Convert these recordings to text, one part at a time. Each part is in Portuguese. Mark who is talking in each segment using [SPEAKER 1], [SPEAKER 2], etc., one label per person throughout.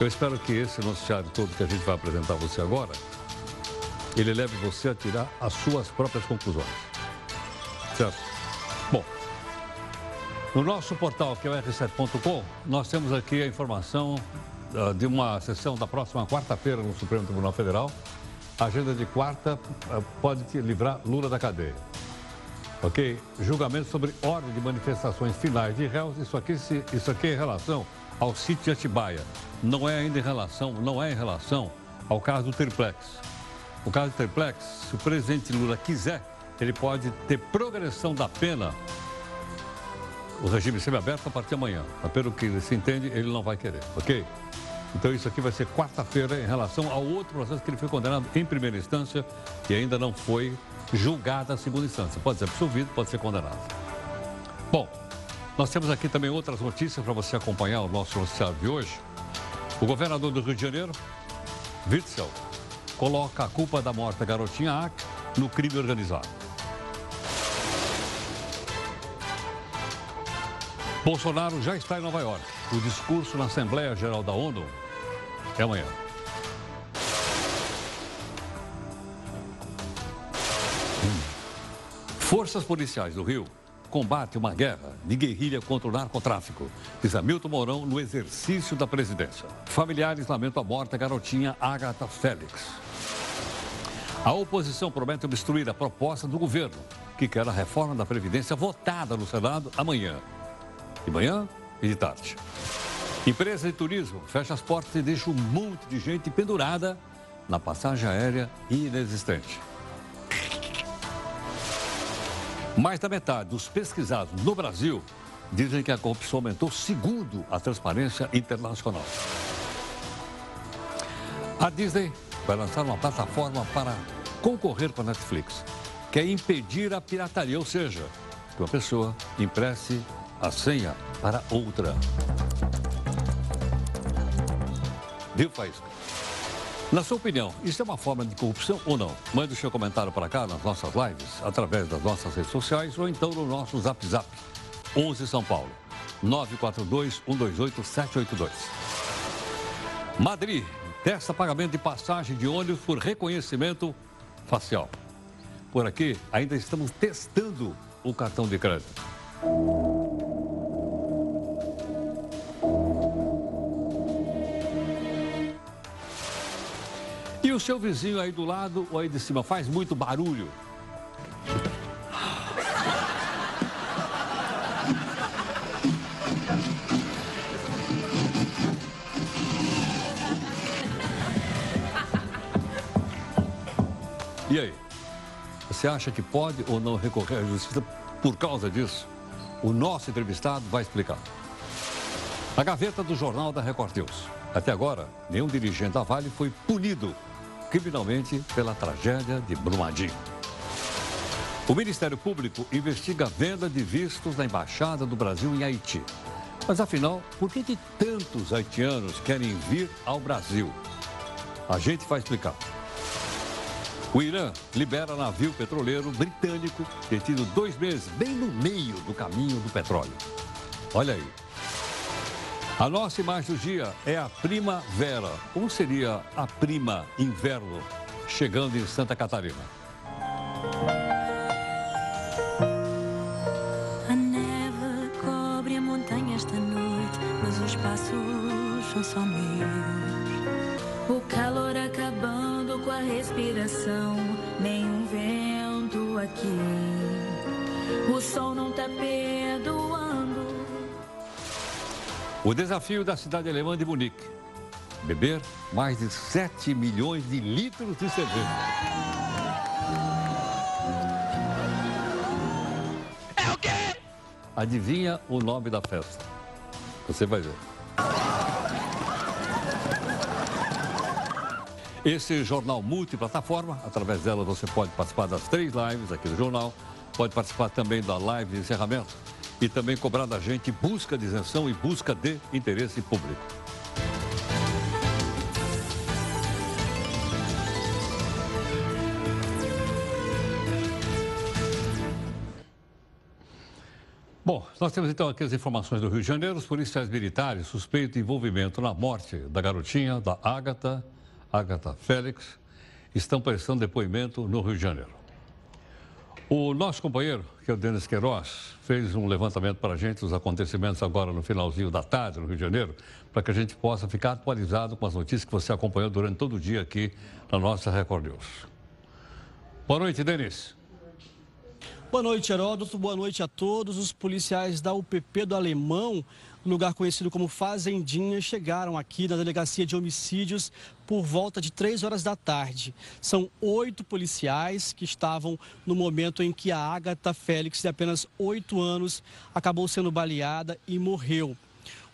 [SPEAKER 1] Eu espero que esse noticiário todo que a gente vai apresentar a você agora, ele leve você a tirar as suas próprias conclusões. Certo? Bom, no nosso portal, que é o r7.com, nós temos aqui a informação uh, de uma sessão da próxima quarta-feira no Supremo Tribunal Federal. Agenda de quarta uh, pode livrar Lula da cadeia. Ok? Julgamento sobre ordem de manifestações finais de réus. Isso aqui, isso aqui é em relação ao sítio de Atibaia. Não é ainda em relação, não é em relação ao caso do triplex. O caso do triplex, se o presidente Lula quiser, ele pode ter progressão da pena o regime semiaberto a partir de amanhã. Mas pelo que se entende, ele não vai querer, ok? Então isso aqui vai ser quarta-feira em relação ao outro processo que ele foi condenado em primeira instância e ainda não foi julgado a segunda instância. Pode ser absolvido, pode ser condenado. Bom, nós temos aqui também outras notícias para você acompanhar o nosso noticiário de hoje. O governador do Rio de Janeiro, Witzel, coloca a culpa da morte da garotinha Ack no crime organizado. Bolsonaro já está em Nova York. O discurso na Assembleia Geral da ONU é amanhã. Hum. Forças policiais do Rio combate uma guerra de guerrilha contra o narcotráfico, diz Hamilton Mourão no exercício da presidência. Familiares lamentam a morte da garotinha Agatha Félix. A oposição promete obstruir a proposta do governo, que quer a reforma da Previdência votada no Senado amanhã. De manhã e de tarde. Empresa de turismo fecha as portas e deixa um monte de gente pendurada na passagem aérea inexistente. Mais da metade dos pesquisados no Brasil dizem que a corrupção aumentou segundo a Transparência Internacional. A Disney vai lançar uma plataforma para concorrer com a Netflix, que é impedir a pirataria, ou seja, que uma pessoa empreste a senha para outra. Deu faísca. Na sua opinião, isso é uma forma de corrupção ou não? Mande o seu comentário para cá nas nossas lives, através das nossas redes sociais ou então no nosso Zap Zap. 11 São Paulo, 942-128-782. Madrid, testa pagamento de passagem de ônibus por reconhecimento facial. Por aqui, ainda estamos testando o cartão de crédito. O seu vizinho aí do lado ou aí de cima faz muito barulho? E aí? Você acha que pode ou não recorrer à justiça por causa disso? O nosso entrevistado vai explicar. A gaveta do Jornal da Record News. Até agora, nenhum dirigente da Vale foi punido criminalmente pela tragédia de Brumadinho. O Ministério Público investiga a venda de vistos na Embaixada do Brasil em Haiti. Mas afinal, por que, que tantos haitianos querem vir ao Brasil? A gente vai explicar. O Irã libera navio petroleiro britânico detido dois meses, bem no meio do caminho do petróleo. Olha aí. A nossa imagem do dia é a primavera, ou seria a prima inverno, chegando em Santa Catarina.
[SPEAKER 2] A neve cobre a montanha esta noite, mas os passos são só meus. O calor acabando com a respiração, nenhum vento aqui. O sol não tá perdoando.
[SPEAKER 1] O desafio da cidade alemã de Munique. Beber mais de 7 milhões de litros de cerveja. É o quê? Adivinha o nome da festa? Você vai ver. Esse jornal multiplataforma, através dela você pode participar das três lives aqui do jornal, pode participar também da live de encerramento e também cobrar da gente busca de isenção e busca de interesse público. Bom, nós temos então aqui as informações do Rio de Janeiro. Os policiais militares suspeitos de envolvimento na morte da garotinha, da Ágata, Ágata Félix, estão prestando depoimento no Rio de Janeiro. O nosso companheiro, que é o Denis Queiroz, fez um levantamento para a gente dos acontecimentos agora no finalzinho da tarde no Rio de Janeiro, para que a gente possa ficar atualizado com as notícias que você acompanhou durante todo o dia aqui na nossa Record News. Boa noite, Denis.
[SPEAKER 3] Boa noite, Heródoto. Boa noite a todos. Os policiais da UPP do Alemão, lugar conhecido como Fazendinha, chegaram aqui na delegacia de homicídios por volta de três horas da tarde. São oito policiais que estavam no momento em que a Agatha Félix, de apenas oito anos, acabou sendo baleada e morreu.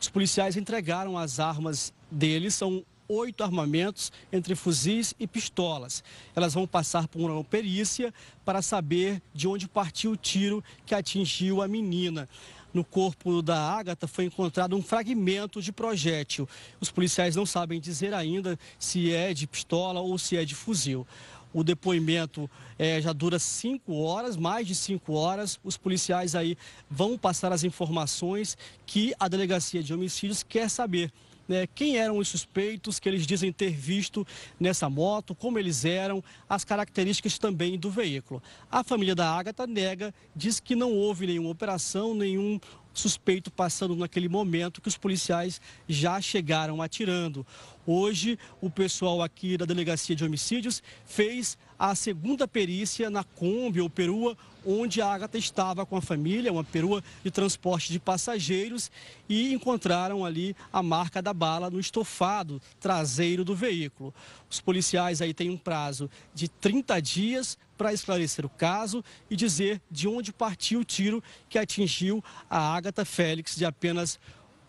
[SPEAKER 3] Os policiais entregaram as armas deles, são oito armamentos entre fuzis e pistolas. Elas vão passar por uma perícia para saber de onde partiu o tiro que atingiu a menina. No corpo da Ágata foi encontrado um fragmento de projétil. Os policiais não sabem dizer ainda se é de pistola ou se é de fuzil. O depoimento é, já dura cinco horas, mais de cinco horas. Os policiais aí vão passar as informações que a delegacia de homicídios quer saber né, quem eram os suspeitos que eles dizem ter visto nessa moto, como eles eram, as características também do veículo. A família da Ágata nega, diz que não houve nenhuma operação, nenhum suspeito passando naquele momento que os policiais já chegaram atirando. Hoje, o pessoal aqui da Delegacia de Homicídios fez a segunda perícia na Kombi ou perua, onde a Agatha estava com a família, uma perua de transporte de passageiros, e encontraram ali a marca da bala no estofado traseiro do veículo. Os policiais aí têm um prazo de 30 dias para esclarecer o caso e dizer de onde partiu o tiro que atingiu a Agatha Félix, de apenas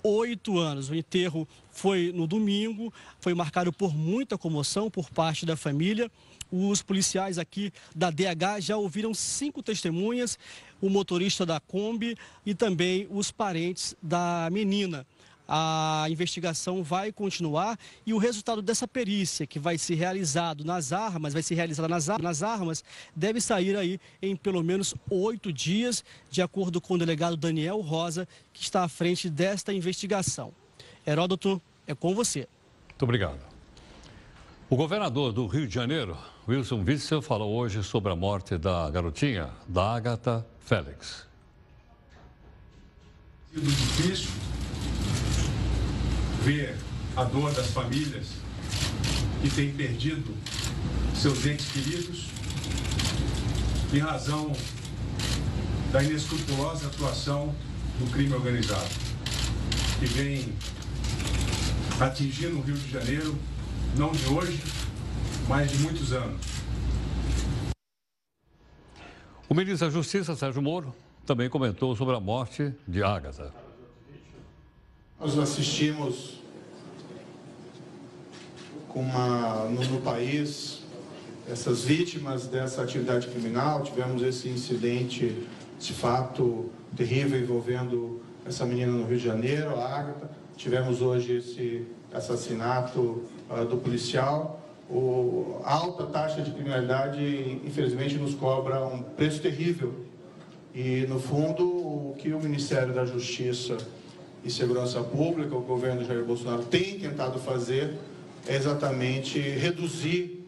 [SPEAKER 3] oito anos. O enterro foi no domingo, foi marcado por muita comoção por parte da família. Os policiais aqui da DH já ouviram cinco testemunhas, o motorista da Kombi e também os parentes da menina a investigação vai continuar e o resultado dessa perícia que vai ser realizado nas armas, vai ser realizada nas, nas armas, deve sair aí em pelo menos oito dias, de acordo com o delegado Daniel Rosa, que está à frente desta investigação. Heródoto, é com você.
[SPEAKER 1] Muito obrigado. O governador do Rio de Janeiro, Wilson Witzel, falou hoje sobre a morte da garotinha, da Agatha Félix.
[SPEAKER 4] Difícil ver a dor das famílias que têm perdido seus entes queridos em razão da inescrupulosa atuação do crime organizado, que vem atingindo o Rio de Janeiro, não de hoje, mas de muitos anos.
[SPEAKER 1] O ministro da Justiça, Sérgio Moro, também comentou sobre a morte de Ágata.
[SPEAKER 5] Nós assistimos com uma, no, no país essas vítimas dessa atividade criminal. Tivemos esse incidente, esse fato terrível envolvendo essa menina no Rio de Janeiro, a Ágata. Tivemos hoje esse assassinato uh, do policial. O, a alta taxa de criminalidade, infelizmente, nos cobra um preço terrível. E, no fundo, o que o Ministério da Justiça e Segurança Pública, o governo Jair Bolsonaro tem tentado fazer é exatamente reduzir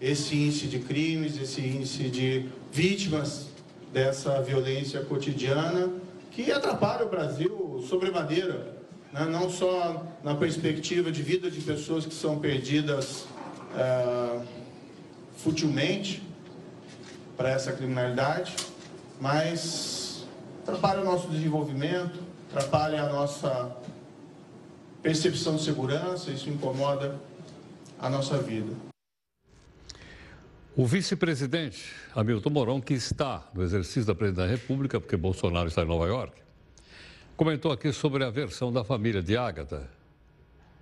[SPEAKER 5] esse índice de crimes, esse índice de vítimas dessa violência cotidiana que atrapalha o Brasil sobremaneira, né? não só na perspectiva de vida de pessoas que são perdidas é, futilmente para essa criminalidade, mas atrapalha o nosso desenvolvimento, atrapalha a nossa percepção de segurança, isso incomoda a nossa vida.
[SPEAKER 1] O vice-presidente Hamilton Mourão, que está no exercício da presidência da República, porque Bolsonaro está em Nova York, comentou aqui sobre a versão da família de Ágata,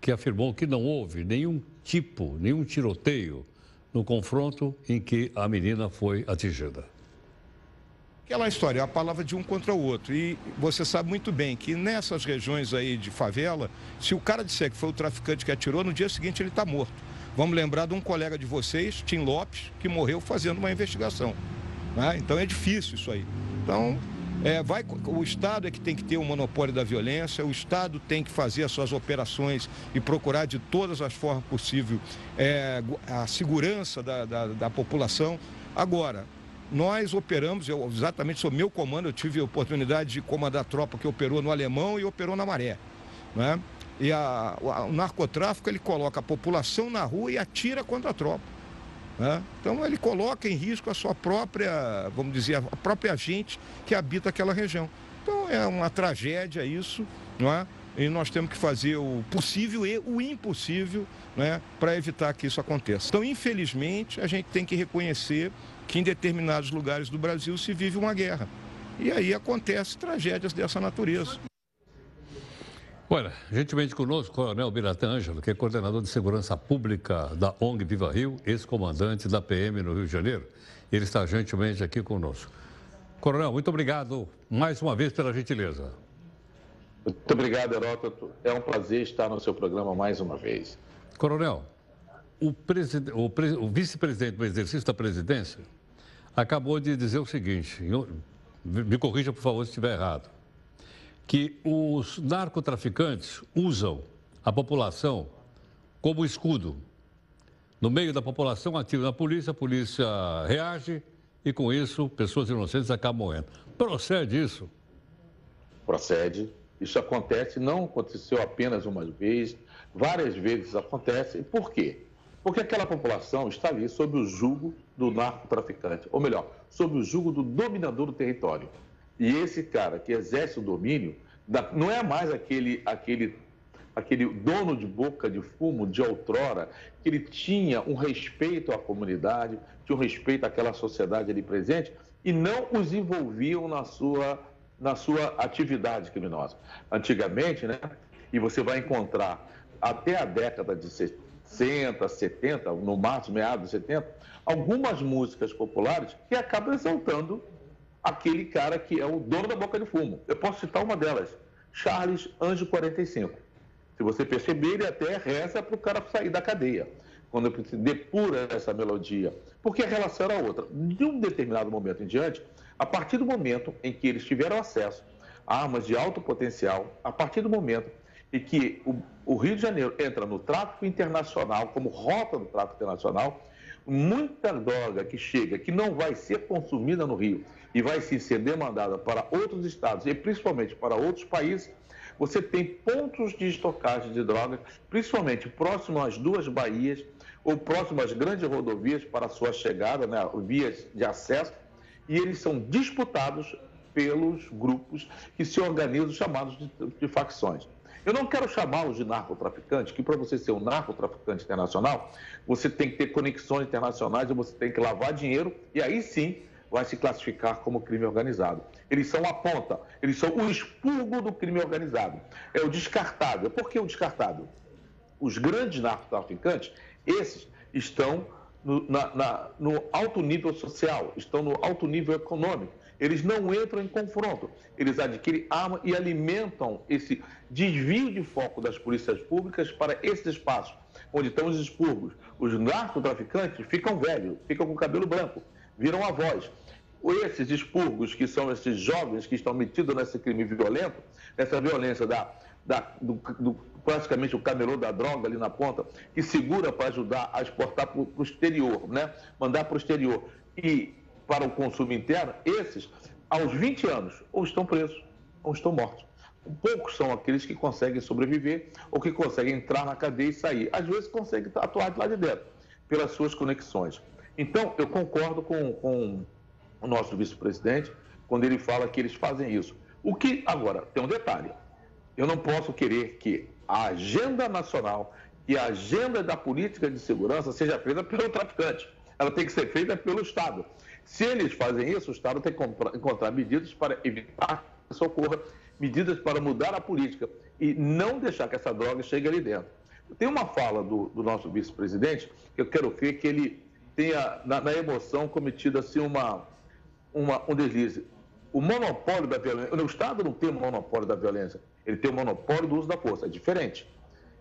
[SPEAKER 1] que afirmou que não houve nenhum tipo, nenhum tiroteio no confronto em que a menina foi atingida.
[SPEAKER 6] Aquela história, a palavra de um contra o outro. E você sabe muito bem que nessas regiões aí de favela, se o cara disser que foi o traficante que atirou, no dia seguinte ele está morto. Vamos lembrar de um colega de vocês, Tim Lopes, que morreu fazendo uma investigação. Né? Então é difícil isso aí. Então, É, vai, o Estado é que tem que ter o monopólio da violência, o Estado tem que fazer as suas operações e procurar de todas as formas possíveis é, a segurança da, da, da população. Agora, nós operamos, eu, exatamente sob meu comando, eu tive a oportunidade de comandar a tropa que operou no Alemão e operou na Maré. Né? E a, o narcotráfico ele coloca a população na rua e atira contra a tropa. Né? Então ele coloca em risco a sua própria, vamos dizer, a própria gente que habita aquela região. Então é uma tragédia isso, não é? E nós temos que fazer o possível e o impossível né, para evitar que isso aconteça. Então, infelizmente, a gente tem que reconhecer que em determinados lugares do Brasil se vive uma guerra. E aí acontecem tragédias dessa natureza.
[SPEAKER 1] Olha, gentilmente conosco, o Coronel Biratã Ângelo, que é coordenador de segurança pública da ONG Viva Rio, ex-comandante da PM no Rio de Janeiro. Ele está gentilmente aqui conosco. Coronel, muito obrigado mais uma vez pela gentileza.
[SPEAKER 7] Muito obrigado, Heródoto. É um prazer estar no seu programa mais uma vez.
[SPEAKER 1] Coronel, o, o, o vice-presidente do exercício da presidência acabou de dizer o seguinte: me corrija, por favor, se estiver errado que os narcotraficantes usam a população como escudo. No meio da população, atiram na polícia, a polícia reage e, com isso, pessoas inocentes acabam morrendo. Procede isso?
[SPEAKER 7] Procede. Isso acontece, não aconteceu apenas uma vez, várias vezes acontece. Por quê? Porque aquela população está ali sob o jugo do narcotraficante, ou melhor, sob o jugo do dominador do território. E esse cara que exerce o domínio não é mais aquele, aquele, aquele dono de boca de fumo de outrora, que ele tinha um respeito à comunidade, tinha um respeito àquela sociedade ali presente e não os envolviam na sua, na sua atividade criminosa. Antigamente, né? E você vai encontrar até a década de 60, 70, no máximo meados de 70, algumas músicas populares que acabam exaltando aquele cara que é o dono da boca de fumo. Eu posso citar uma delas, Charles Anjo 45. Se você perceber, ele até reza para o cara sair da cadeia, quando depura essa melodia, porque a relação era outra. De um determinado momento em diante, a partir do momento em que eles tiveram acesso a armas de alto potencial, a partir do momento em que o, o Rio de Janeiro entra no tráfico internacional, como rota do tráfico internacional, muita droga que chega, que não vai ser consumida no Rio e vai sim ser demandada para outros estados e principalmente para outros países, você tem pontos de estocagem de drogas, principalmente próximo às duas baías ou próximo às grandes rodovias para sua chegada, né, vias de acesso, e eles são disputados pelos grupos que se organizam, chamados de, de facções. Eu não quero chamá-los de narcotraficantes, que para você ser um narcotraficante internacional, você tem que ter conexões internacionais, você tem que lavar dinheiro, e aí sim vai se classificar como crime organizado. Eles são a ponta, eles são o expurgo do crime organizado. É o descartável. Por que o descartável? Os grandes narcotraficantes, esses estão no, na, na, no alto nível social, estão no alto nível econômico. Eles não entram em confronto, eles adquirem arma e alimentam esse desvio de foco das polícias públicas para esses espaços, onde estão os expurgos. Os narcotraficantes ficam velhos, ficam com cabelo branco, viram avós. Esses expurgos, que são esses jovens que estão metidos nesse crime violento, nessa violência da, da, do, do, praticamente o camelô da droga ali na ponta, que segura para ajudar a exportar para o exterior, né? mandar para o exterior e para o consumo interno, esses, aos 20 anos, ou estão presos ou estão mortos. Poucos são aqueles que conseguem sobreviver ou que conseguem entrar na cadeia e sair. Às vezes conseguem atuar de lá de dentro, pelas suas conexões. Então, eu concordo com, com o nosso vice-presidente quando ele fala que eles fazem isso. O que, agora, tem um detalhe. Eu não posso querer que a agenda nacional e a agenda da política de segurança seja feita pelo traficante. Ela tem que ser feita pelo Estado. Se eles fazem isso, o Estado tem que encontrar medidas para evitar que isso ocorra, medidas para mudar a política e não deixar que essa droga chegue ali dentro. Tem uma fala do, do nosso vice-presidente que eu quero ver que ele tenha, na, na emoção, cometido assim uma, uma, um deslize. O monopólio da violência, o Estado não tem o monopólio da violência, ele tem o monopólio do uso da força, é diferente.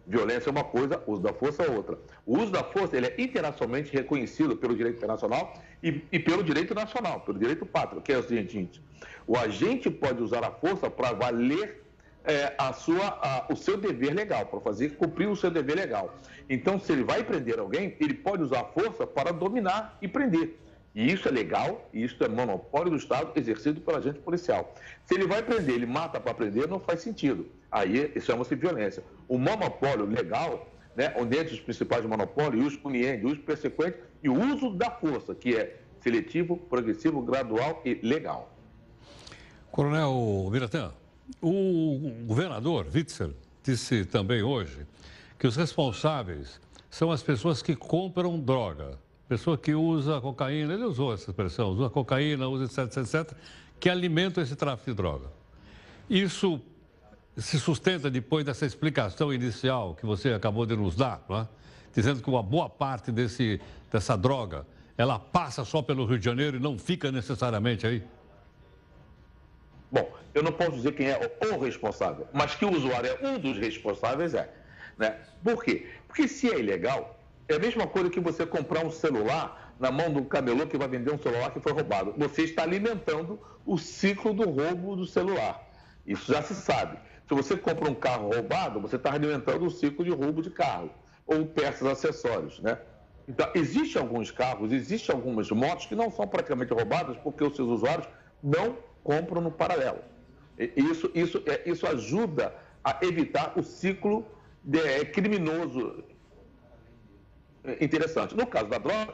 [SPEAKER 7] Violência é uma coisa, uso da força é outra. O uso da força ele é internacionalmente reconhecido pelo direito internacional e, e pelo direito nacional, pelo direito pátrio, que é o seguinte: o agente pode usar a força para valer é, a sua, a, o seu dever legal, para fazer cumprir o seu dever legal. Então, se ele vai prender alguém, ele pode usar a força para dominar e prender. E isso é legal, e isso é monopólio do Estado exercido pelo agente policial. Se ele vai prender, ele mata para prender, não faz sentido. Aí chama-se violência. O monopólio legal, né, onde entre os principais monopólios, os punientes, os persequentes, e o uso da força, que é seletivo, progressivo, gradual e legal.
[SPEAKER 1] Coronel Miratã, o governador Witzel disse também hoje que os responsáveis são as pessoas que compram droga pessoa que usa cocaína, ele usou essa expressão, usa cocaína, usa etc, etc, que alimentam esse tráfico de droga. Isso se sustenta depois dessa explicação inicial que você acabou de nos dar, é? dizendo que uma boa parte desse, dessa droga, ela passa só pelo Rio de Janeiro e não fica necessariamente aí?
[SPEAKER 7] Bom, eu não posso dizer quem é o responsável, mas que o usuário é um dos responsáveis é. Né? Por quê? Porque se é ilegal, é a mesma coisa que você comprar um celular na mão do camelô que vai vender um celular que foi roubado. Você está alimentando o ciclo do roubo do celular. Isso já se sabe. Se você compra um carro roubado, você está alimentando o ciclo de roubo de carro ou peças, acessórios, né? Então, existem alguns carros, existem algumas motos que não são praticamente roubadas porque os seus usuários não compram no paralelo. Isso, isso, é, isso ajuda a evitar o ciclo de, é, criminoso interessante. No caso da droga,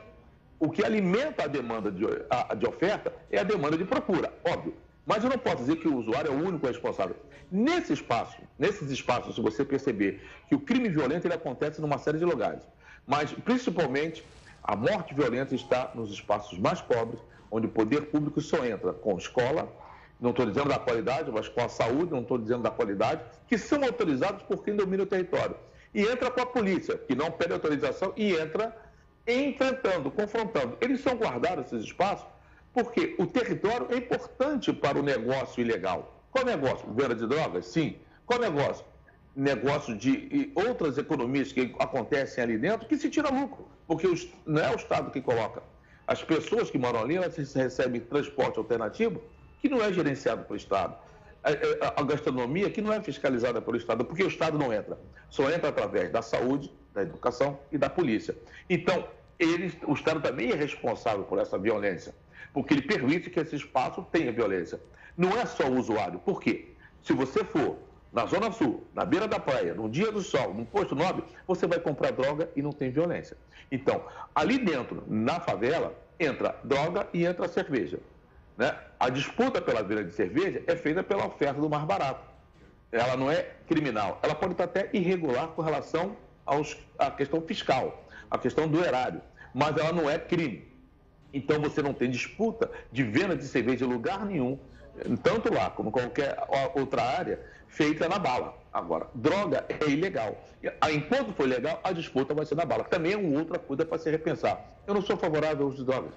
[SPEAKER 7] o que alimenta a demanda de, a, de oferta é a demanda de procura, óbvio. Mas eu não posso dizer que o usuário é o único responsável. Nesse espaço, nesses espaços, se você perceber que o crime violento ele acontece numa série de lugares, mas principalmente a morte violenta está nos espaços mais pobres, onde o poder público só entra com escola, não estou dizendo da qualidade, mas com a saúde, não estou dizendo da qualidade, que são autorizados por quem domina o território e entra com a polícia, que não pede autorização, e entra enfrentando, confrontando. Eles são guardados, esses espaços, porque o território é importante para o negócio ilegal. Qual negócio? Venda de drogas? Sim. Qual negócio? Negócio de outras economias que acontecem ali dentro que se tira lucro, porque não é o Estado que coloca. As pessoas que moram ali, elas recebem transporte alternativo que não é gerenciado pelo Estado. É, é, a gastronomia que não é fiscalizada pelo Estado, porque o Estado não entra. Só entra através da saúde, da educação e da polícia. Então, eles, o Estado também é responsável por essa violência, porque ele permite que esse espaço tenha violência. Não é só o usuário. Por quê? Se você for na Zona Sul, na beira da praia, num dia do sol, num posto nobre, você vai comprar droga e não tem violência. Então, ali dentro, na favela, entra droga e entra cerveja. Né? A disputa pela venda de cerveja é feita pela oferta do mais barato. Ela não é criminal. Ela pode estar até irregular com relação aos, à questão fiscal, à questão do erário, mas ela não é crime. Então você não tem disputa de venda de cerveja em lugar nenhum, tanto lá como qualquer outra área, feita na bala. Agora, droga é ilegal. Enquanto for legal, a disputa vai ser na bala. Também é uma outra coisa para se repensar. Eu não sou favorável ao uso de drogas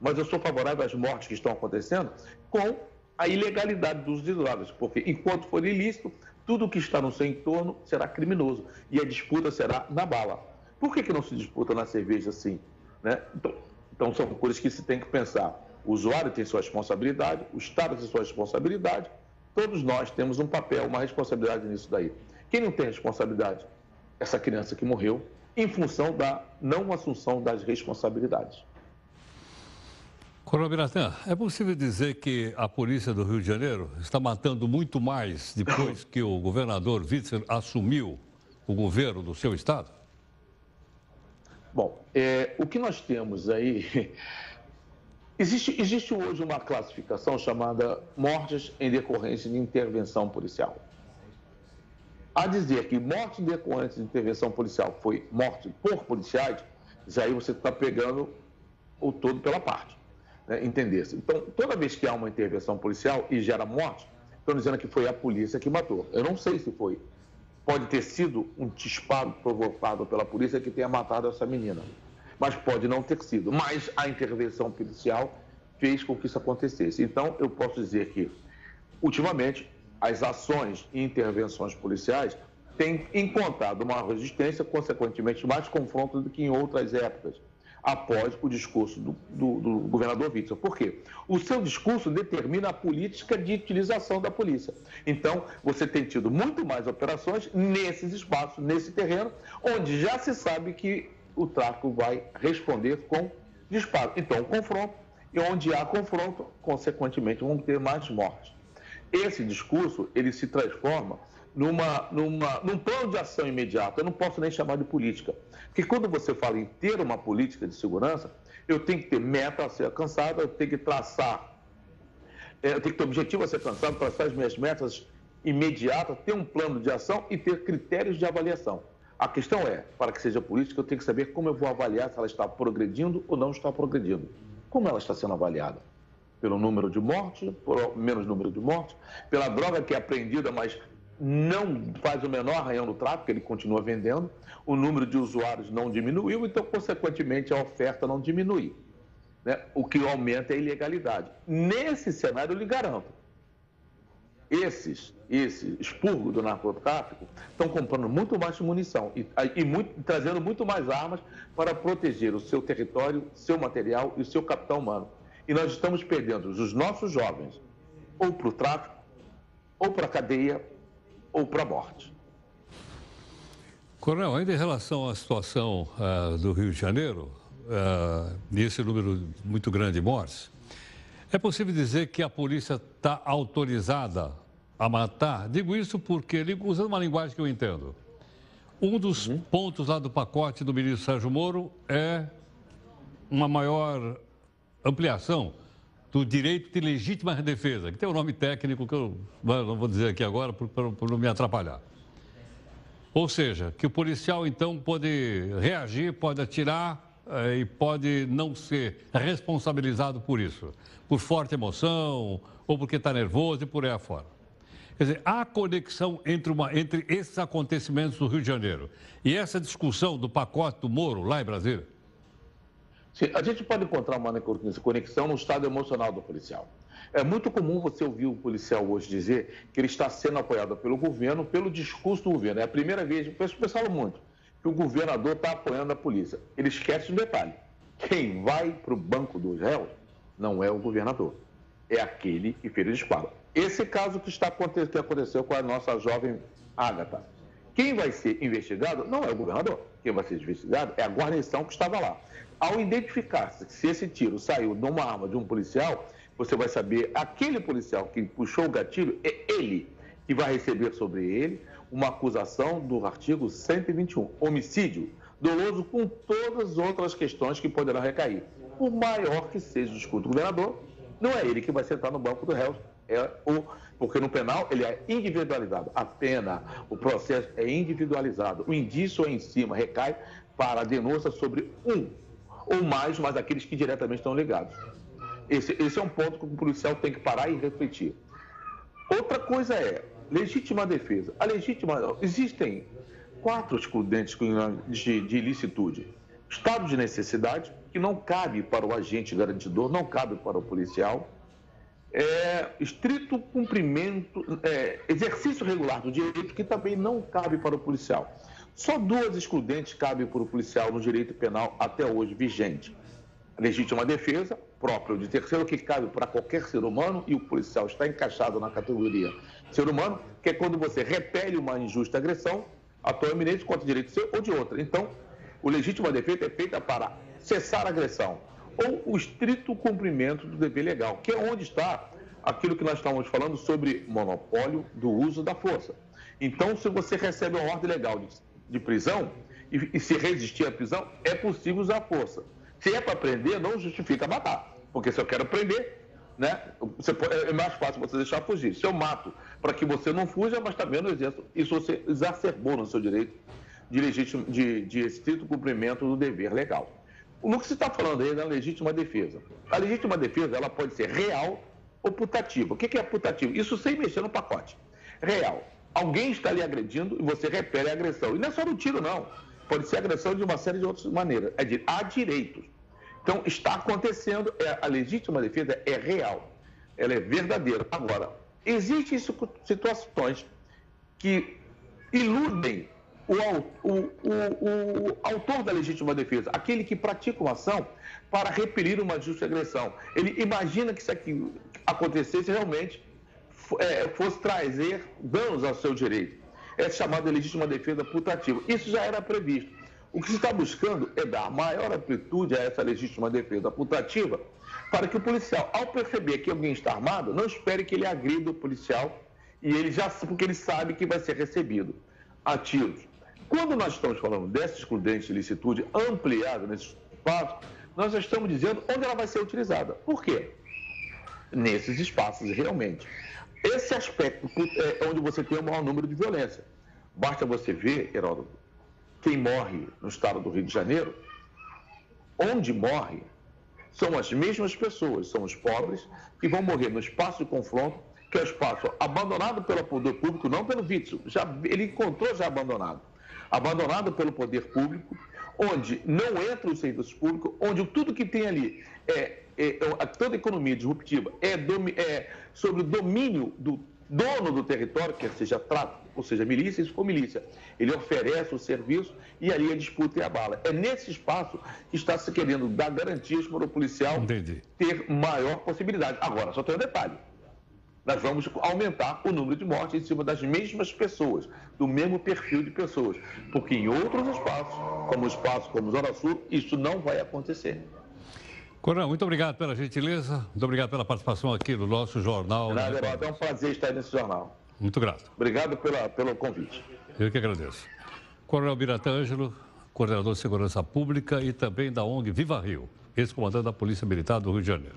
[SPEAKER 7] mas eu sou favorável às mortes que estão acontecendo com a ilegalidade dos drogas, porque enquanto for ilícito, tudo que está no seu entorno será criminoso e a disputa será na bala. Por que, que não se disputa na cerveja assim? Né? Então, então, são coisas que se tem que pensar. O usuário tem sua responsabilidade, o Estado tem sua responsabilidade, todos nós temos um papel, uma responsabilidade nisso daí. Quem não tem responsabilidade? Essa criança que morreu em função da não assunção das responsabilidades.
[SPEAKER 1] Coronel Biratã, é possível dizer que a polícia do Rio de Janeiro está matando muito mais depois que o governador Witzel assumiu o governo do seu estado?
[SPEAKER 7] Bom, é, o que nós temos aí. Existe, existe hoje uma classificação chamada mortes em decorrência de intervenção policial. A dizer que morte em decorrência de intervenção policial foi morte por policiais, já aí você está pegando o todo pela parte né, entendesse. Então, toda vez que há uma intervenção policial e gera morte, estão dizendo que foi a polícia que matou. Eu não sei se foi. Pode ter sido um disparo provocado pela polícia que tenha matado essa menina. Mas pode não ter sido. Mas a intervenção policial fez com que isso acontecesse. Então, eu posso dizer que, ultimamente, as ações e intervenções policiais tem encontrado uma resistência, consequentemente, mais confronto do que em outras épocas, após o discurso do, do, do governador Witzel. Por quê? O seu discurso determina a política de utilização da polícia. Então, você tem tido muito mais operações nesses espaços, nesse terreno, onde já se sabe que o tráfico vai responder com disparo. Então, confronto, e onde há confronto, consequentemente, vão ter mais mortes. Esse discurso, ele se transforma numa, numa, num plano de ação imediato. Eu não posso nem chamar de política. Porque quando você fala em ter uma política de segurança, eu tenho que ter meta a ser alcançada, eu tenho que traçar, é, eu tenho que ter objetivo a ser alcançado, traçar as minhas metas imediatas, ter um plano de ação e ter critérios de avaliação. A questão é, para que seja política, eu tenho que saber como eu vou avaliar se ela está progredindo ou não está progredindo. Como ela está sendo avaliada? Pelo número de mortes, por menos número de mortes, pela droga que é apreendida, mas não faz o menor arranhão no tráfico, ele continua vendendo, o número de usuários não diminuiu, então, consequentemente, a oferta não diminui. Né? O que aumenta é a ilegalidade. Nesse cenário, eu lhe garanto, esses, esse expurgo do narcotráfico estão comprando muito mais munição e, e muito, trazendo muito mais armas para proteger o seu território, seu material e o seu capital humano. E nós estamos perdendo os nossos jovens ou para o tráfico, ou para a cadeia, ou para a morte.
[SPEAKER 1] Coronel, ainda em relação à situação uh, do Rio de Janeiro, uh, nesse número muito grande de mortes, é possível dizer que a polícia está autorizada a matar? Digo isso porque, usando uma linguagem que eu entendo, um dos uhum. pontos lá do pacote do ministro Sérgio Moro é uma maior ampliação do direito de legítima defesa, que tem um nome técnico que eu não vou dizer aqui agora por não me atrapalhar. Ou seja, que o policial então pode reagir, pode atirar eh, e pode não ser responsabilizado por isso por forte emoção ou porque está nervoso e por aí afora. Quer dizer, há conexão entre, uma, entre esses acontecimentos do Rio de Janeiro e essa discussão do pacote do Moro lá em Brasília?
[SPEAKER 7] A gente pode encontrar uma conexão no estado emocional do policial. É muito comum você ouvir o policial hoje dizer que ele está sendo apoiado pelo governo, pelo discurso do governo. É a primeira vez, o pessoal fala muito, que o governador está apoiando a polícia. Ele esquece um detalhe. Quem vai para o banco dos réus não é o governador, é aquele que fez o disparo. Esse caso que, está, que aconteceu com a nossa jovem Ágata. Quem vai ser investigado não é o governador. Quem vai ser investigado é a guarnição que estava lá. Ao identificar se esse tiro saiu de uma arma de um policial, você vai saber aquele policial que puxou o gatilho é ele que vai receber sobre ele uma acusação do artigo 121, homicídio doloso com todas as outras questões que poderão recair por maior que seja o discurso do governador, não é ele que vai sentar no banco do réu, é o, porque no penal ele é individualizado. A pena, o processo é individualizado. O indício em cima recai para a denúncia sobre um ou mais, mas aqueles que diretamente estão ligados. Esse, esse é um ponto que o policial tem que parar e refletir. Outra coisa é legítima defesa. A legítima. Existem quatro excludentes de, de ilicitude: estado de necessidade, que não cabe para o agente garantidor, não cabe para o policial. É, estrito cumprimento, é, exercício regular do direito, que também não cabe para o policial. Só duas excludentes cabem para o policial no direito penal até hoje vigente. Legítima defesa, próprio de terceiro, que cabe para qualquer ser humano, e o policial está encaixado na categoria ser humano, que é quando você repele uma injusta agressão, atua eminente contra o direito seu ou de outra. Então, o legítima defesa é feita para cessar a agressão, ou o estrito cumprimento do dever legal, que é onde está aquilo que nós estávamos falando sobre monopólio do uso da força. Então, se você recebe uma ordem legal de, de prisão e, e, se resistir à prisão, é possível usar força. Se é para prender, não justifica matar, porque se eu quero prender, né, você, é mais fácil você deixar fugir. Se eu mato para que você não fuja, mas também no exército, isso você exacerbou no seu direito de, legítimo, de, de estrito cumprimento do dever legal. No que se está falando aí da legítima defesa. A legítima defesa ela pode ser real ou putativa. O que é putativo? Isso sem mexer no pacote. Real. Alguém está lhe agredindo e você repele a agressão. E não é só no tiro, não. Pode ser agressão de uma série de outras maneiras. É de, há direitos. Então, está acontecendo, é, a legítima defesa é real. Ela é verdadeira. Agora, existem situações que iludem o, o, o, o, autor da legítima defesa, aquele que pratica uma ação para repelir uma justa agressão. Ele imagina que isso aqui acontecesse realmente é, fosse trazer danos ao seu direito. É chamado de legítima defesa putativa. Isso já era previsto. O que se está buscando é dar maior amplitude a essa legítima defesa putativa para que o policial, ao perceber que alguém está armado, não espere que ele agrida o policial e ele já porque ele sabe que vai ser recebido a tiros. Quando nós estamos falando dessa excludente de licitude ampliada nesse espaço, nós já estamos dizendo onde ela vai ser utilizada. Por quê? Nesses espaços, realmente. Esse aspecto é onde você tem o maior número de violência. Basta você ver, Heródoto, quem morre no estado do Rio de Janeiro, onde morre, são as mesmas pessoas, são os pobres, que vão morrer no espaço de confronto, que é o espaço abandonado pelo poder público, não pelo vítima, já, ele encontrou já abandonado. Abandonado pelo poder público, onde não entra o serviço público, onde tudo que tem ali é, é, é toda a economia disruptiva é, é sobre o domínio do dono do território, quer seja trato, ou seja, milícia, isso for milícia. Ele oferece o serviço e ali a disputa e a bala. É nesse espaço que está se querendo dar garantias para o policial Entendi. ter maior possibilidade. Agora, só tem um detalhe. Nós vamos aumentar o número de mortes em cima das mesmas pessoas, do mesmo perfil de pessoas. Porque em outros espaços, como o espaço como Zona Sul, isso não vai acontecer.
[SPEAKER 1] Coronel, muito obrigado pela gentileza, muito obrigado pela participação aqui no nosso jornal.
[SPEAKER 7] Nada, né? é um prazer estar nesse jornal.
[SPEAKER 1] Muito grato.
[SPEAKER 7] Obrigado pela, pelo convite.
[SPEAKER 1] Eu que agradeço. Coronel Biratângelo, coordenador de Segurança Pública e também da ONG Viva Rio, ex-comandante da Polícia Militar do Rio de Janeiro.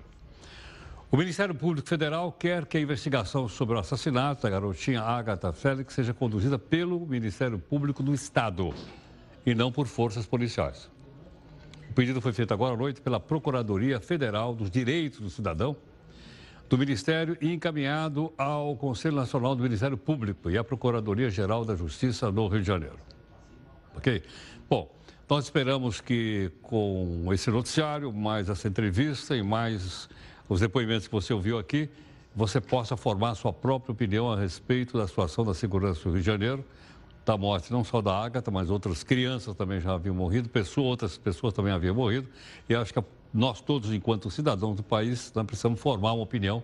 [SPEAKER 1] O Ministério Público Federal quer que a investigação sobre o assassinato da garotinha Agatha Félix seja conduzida pelo Ministério Público do Estado e não por forças policiais. O pedido foi feito agora à noite pela Procuradoria Federal dos Direitos do Cidadão do Ministério e encaminhado ao Conselho Nacional do Ministério Público e à Procuradoria-Geral da Justiça do Rio de Janeiro. Ok? Bom, nós esperamos que com esse noticiário, mais essa entrevista e mais os depoimentos que você ouviu aqui, você possa formar sua própria opinião a respeito da situação da segurança do Rio de Janeiro da morte não só da Ágata, mas outras crianças também já haviam morrido, pessoas, outras pessoas também haviam morrido. E acho que nós todos, enquanto cidadãos do país, nós precisamos formar uma opinião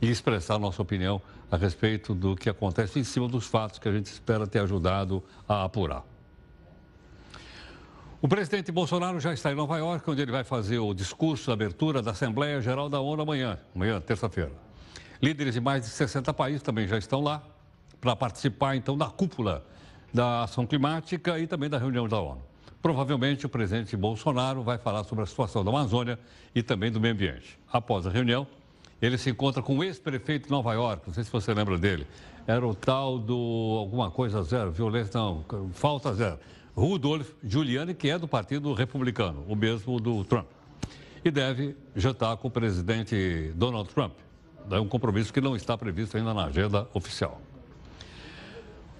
[SPEAKER 1] e expressar nossa opinião a respeito do que acontece em cima dos fatos que a gente espera ter ajudado a apurar. O presidente Bolsonaro já está em Nova York, onde ele vai fazer o discurso de abertura da Assembleia Geral da ONU amanhã, amanhã, terça-feira. Líderes de mais de 60 países também já estão lá para participar, então, da cúpula da ação climática e também da reunião da ONU. Provavelmente o presidente Bolsonaro vai falar sobre a situação da Amazônia e também do meio ambiente. Após a reunião, ele se encontra com o ex-prefeito de Nova York, não sei se você lembra dele, era o tal do alguma coisa zero, violência não, falta zero. Rudolf Giuliani, que é do Partido Republicano, o mesmo do Trump. E deve jantar com o presidente Donald Trump. É um compromisso que não está previsto ainda na agenda oficial.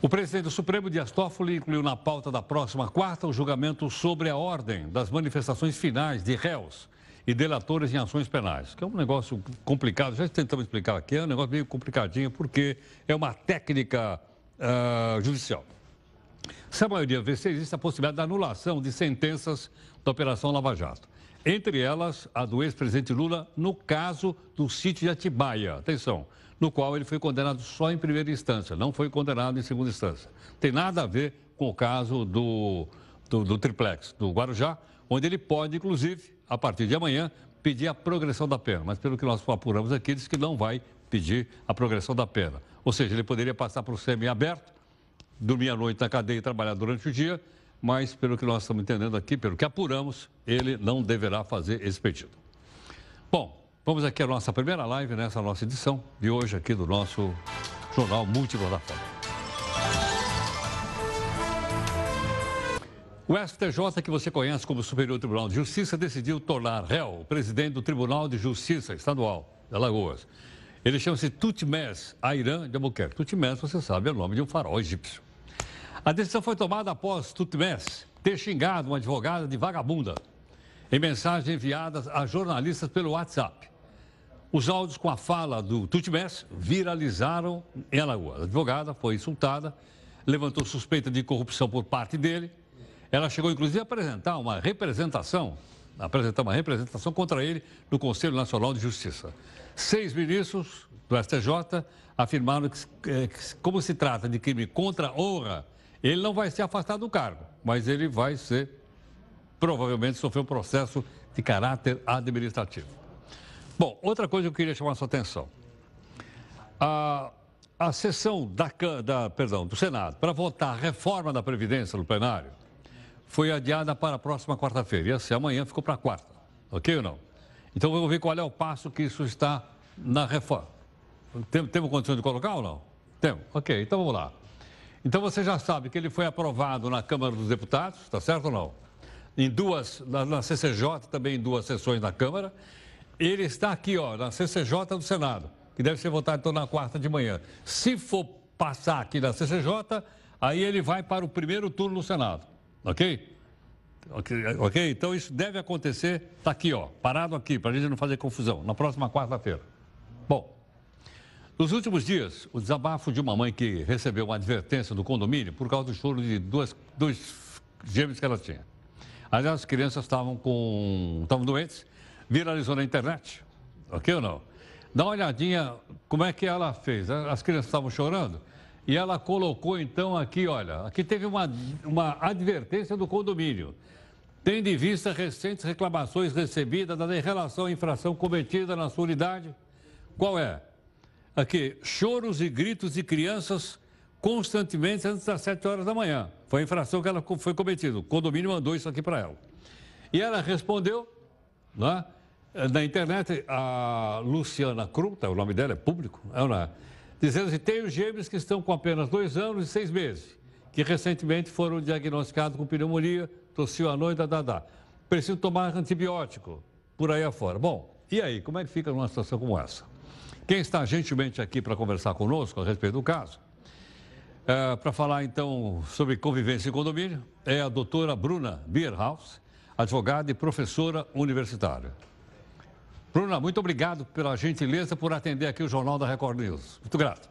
[SPEAKER 1] O presidente do Supremo, Dias Toffoli, incluiu na pauta da próxima quarta o julgamento sobre a ordem das manifestações finais de réus e delatores em ações penais, que é um negócio complicado. Já tentamos explicar aqui, é um negócio meio complicadinho, porque é uma técnica uh, judicial. Se a maioria vencer, existe a possibilidade da anulação de sentenças da Operação Lava Jato. Entre elas, a do ex-presidente Lula, no caso do sítio de Atibaia. Atenção, no qual ele foi condenado só em primeira instância, não foi condenado em segunda instância. Tem nada a ver com o caso do, do, do triplex, do Guarujá, onde ele pode, inclusive, a partir de amanhã, pedir a progressão da pena. Mas pelo que nós apuramos aqui, diz que não vai pedir a progressão da pena. Ou seja, ele poderia passar para o semi-aberto, dormir à noite na cadeia e trabalhar durante o dia, mas pelo que nós estamos entendendo aqui, pelo que apuramos, ele não deverá fazer esse pedido. Bom, Vamos aqui à nossa primeira live nessa nossa edição de hoje aqui do nosso Jornal Multiplataforma. O STJ, que você conhece como Superior Tribunal de Justiça, decidiu tornar réu o presidente do Tribunal de Justiça Estadual de Alagoas. Ele chama-se Tutmés Airan de Albuquerque. Tutmés, você sabe, é o nome de um farol egípcio. A decisão foi tomada após Tutmés ter xingado uma advogada de vagabunda em mensagens enviadas a jornalistas pelo WhatsApp. Os áudios com a fala do Tutmés viralizaram em Alagoas. A advogada foi insultada levantou suspeita de corrupção por parte dele. Ela chegou, inclusive, a apresentar uma representação, apresentar uma representação contra ele no Conselho Nacional de Justiça. Seis ministros do STJ afirmaram que, que como se trata de crime contra a honra, ele não vai ser afastado do cargo, mas ele vai ser, provavelmente, sofrer um processo de caráter administrativo. Bom, outra coisa que eu queria chamar a sua atenção. A, a sessão da, da, perdão, do Senado para votar a reforma da Previdência no plenário foi adiada para a próxima quarta-feira. Ia ser amanhã, ficou para quarta. Ok ou não? Então vamos ver qual é o passo que isso está na reforma. Tem, temos condição de colocar ou não? Temos. Ok, então vamos lá. Então você já sabe que ele foi aprovado na Câmara dos Deputados, está certo ou não? Em duas, na, na CCJ, também em duas sessões na Câmara. Ele está aqui, ó, na CCJ do Senado que deve ser votado então na quarta de manhã. Se for passar aqui na CCJ, aí ele vai para o primeiro turno no Senado. Ok? Ok, okay? então isso deve acontecer, está aqui, ó, parado aqui, para a gente não fazer confusão, na próxima quarta-feira. Bom, nos últimos dias, o desabafo de uma mãe que recebeu uma advertência do condomínio por causa do choro de duas, dois gêmeos que ela tinha. Aliás, as crianças estavam com. estavam doentes, viralizou na internet, ok ou não? Dá uma olhadinha como é que ela fez. As crianças estavam chorando e ela colocou então aqui, olha, aqui teve uma, uma advertência do condomínio. Tendo em vista recentes reclamações recebidas em relação à infração cometida na sua unidade. Qual é? Aqui, choros e gritos de crianças constantemente antes das 7 horas da manhã. Foi a infração que ela foi cometida. O condomínio mandou isso aqui para ela. E ela respondeu, né? Na internet, a Luciana Kruta, o nome dela é público, é, dizendo que tem os gêmeos que estão com apenas dois anos e seis meses, que recentemente foram diagnosticados com pneumonia, tossiu à noite, dadá. Precisam tomar antibiótico, por aí afora. Bom, e aí, como é que fica numa situação como essa? Quem está gentilmente aqui para conversar conosco a respeito do caso, é, para falar então sobre convivência em condomínio, é a doutora Bruna Bierhaus, advogada e professora universitária. Bruna, muito obrigado pela gentileza por atender aqui o Jornal da Record News. Muito grato.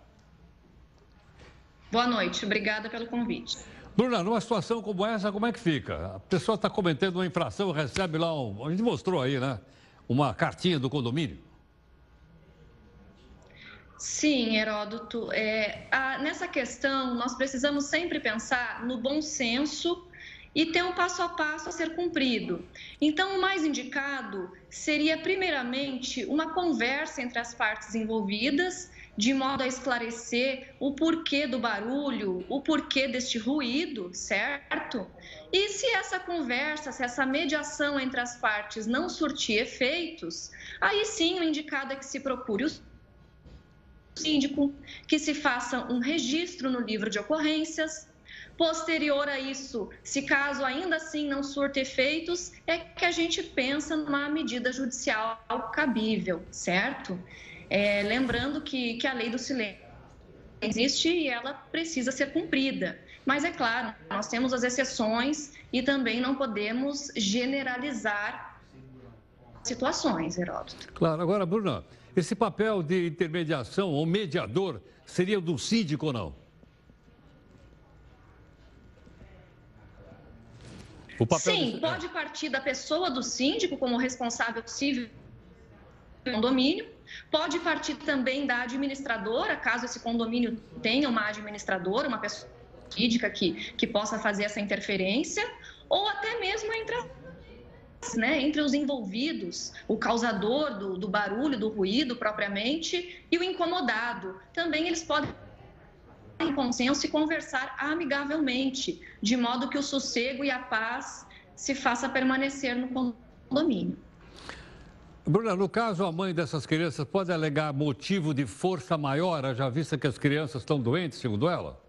[SPEAKER 8] Boa noite, obrigada pelo convite.
[SPEAKER 1] Bruna, numa situação como essa, como é que fica? A pessoa está cometendo uma infração, recebe lá, um, a gente mostrou aí, né? Uma cartinha do condomínio.
[SPEAKER 8] Sim, Heródoto. É, a, nessa questão, nós precisamos sempre pensar no bom senso e ter um passo a passo a ser cumprido. Então, o mais indicado seria, primeiramente, uma conversa entre as partes envolvidas, de modo a esclarecer o porquê do barulho, o porquê deste ruído, certo? E se essa conversa, se essa mediação entre as partes não surtir efeitos, aí sim o indicado é que se procure o síndico, que se faça um registro no livro de ocorrências, Posterior a isso, se caso ainda assim não surta efeitos, é que a gente pensa numa medida judicial cabível, certo? É, lembrando que, que a lei do silêncio existe e ela precisa ser cumprida. Mas é claro, nós temos as exceções e também não podemos generalizar situações, Heródoto.
[SPEAKER 1] Claro. Agora, Bruna, esse papel de intermediação ou mediador seria do síndico ou não?
[SPEAKER 8] Sim, pode partir da pessoa do síndico como responsável civil do condomínio, pode partir também da administradora, caso esse condomínio tenha uma administradora, uma pessoa jurídica que, que possa fazer essa interferência, ou até mesmo entre, né, entre os envolvidos, o causador do, do barulho, do ruído propriamente, e o incomodado. Também eles podem em consenso e conversar amigavelmente, de modo que o sossego e a paz se faça permanecer no condomínio.
[SPEAKER 1] Bruna, no caso, a mãe dessas crianças pode alegar motivo de força maior, já vista que as crianças estão doentes, segundo ela?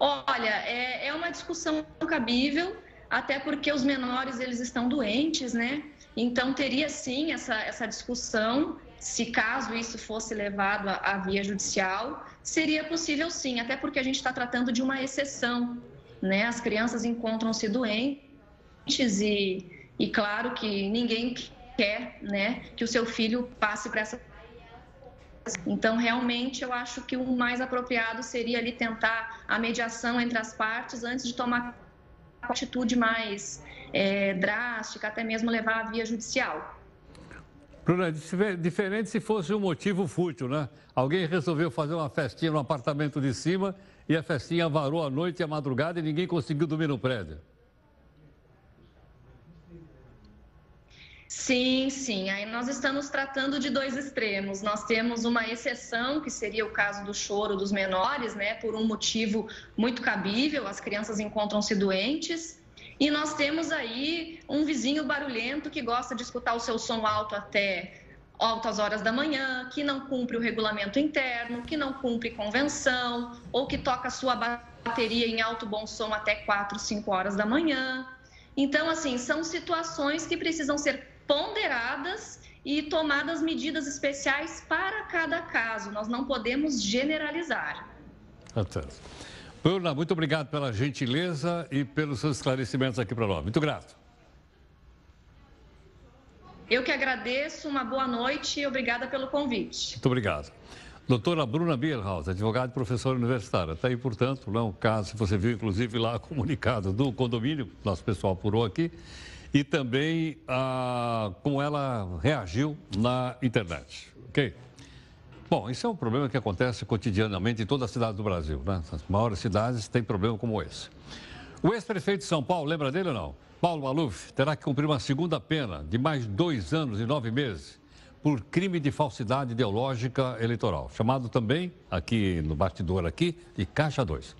[SPEAKER 8] Olha, é, é uma discussão cabível, até porque os menores eles estão doentes, né? Então teria sim essa, essa discussão se caso isso fosse levado à via judicial, seria possível sim, até porque a gente está tratando de uma exceção. Né? As crianças encontram-se doentes e, e, claro, que ninguém quer né, que o seu filho passe por essa Então, realmente, eu acho que o mais apropriado seria ali tentar a mediação entre as partes antes de tomar atitude mais é, drástica, até mesmo levar à via judicial.
[SPEAKER 1] Bruna, diferente se fosse um motivo fútil, né? Alguém resolveu fazer uma festinha no apartamento de cima e a festinha varou a noite e a madrugada e ninguém conseguiu dormir no prédio.
[SPEAKER 8] Sim, sim. Aí nós estamos tratando de dois extremos. Nós temos uma exceção, que seria o caso do choro dos menores, né, por um motivo muito cabível, as crianças encontram-se doentes. E nós temos aí um vizinho barulhento que gosta de escutar o seu som alto até altas horas da manhã, que não cumpre o regulamento interno, que não cumpre convenção, ou que toca sua bateria em alto bom som até 4, 5 horas da manhã. Então, assim, são situações que precisam ser ponderadas e tomadas medidas especiais para cada caso. Nós não podemos generalizar.
[SPEAKER 1] Bruna, muito obrigado pela gentileza e pelos seus esclarecimentos aqui para nós. Muito grato.
[SPEAKER 8] Eu que agradeço, uma boa noite e obrigada pelo convite.
[SPEAKER 1] Muito obrigado. Doutora Bruna Bierhaus, advogada e professora universitária. Está aí, portanto, não, caso, você viu, inclusive, lá comunicado do condomínio, nosso pessoal apurou aqui, e também ah, como ela reagiu na internet. Ok? Bom, isso é um problema que acontece cotidianamente em toda a cidade do Brasil, né? As maiores cidades têm problema como esse. O ex-prefeito de São Paulo, lembra dele ou não? Paulo Maluf terá que cumprir uma segunda pena de mais dois anos e nove meses por crime de falsidade ideológica eleitoral, chamado também, aqui no bastidor aqui, de Caixa 2.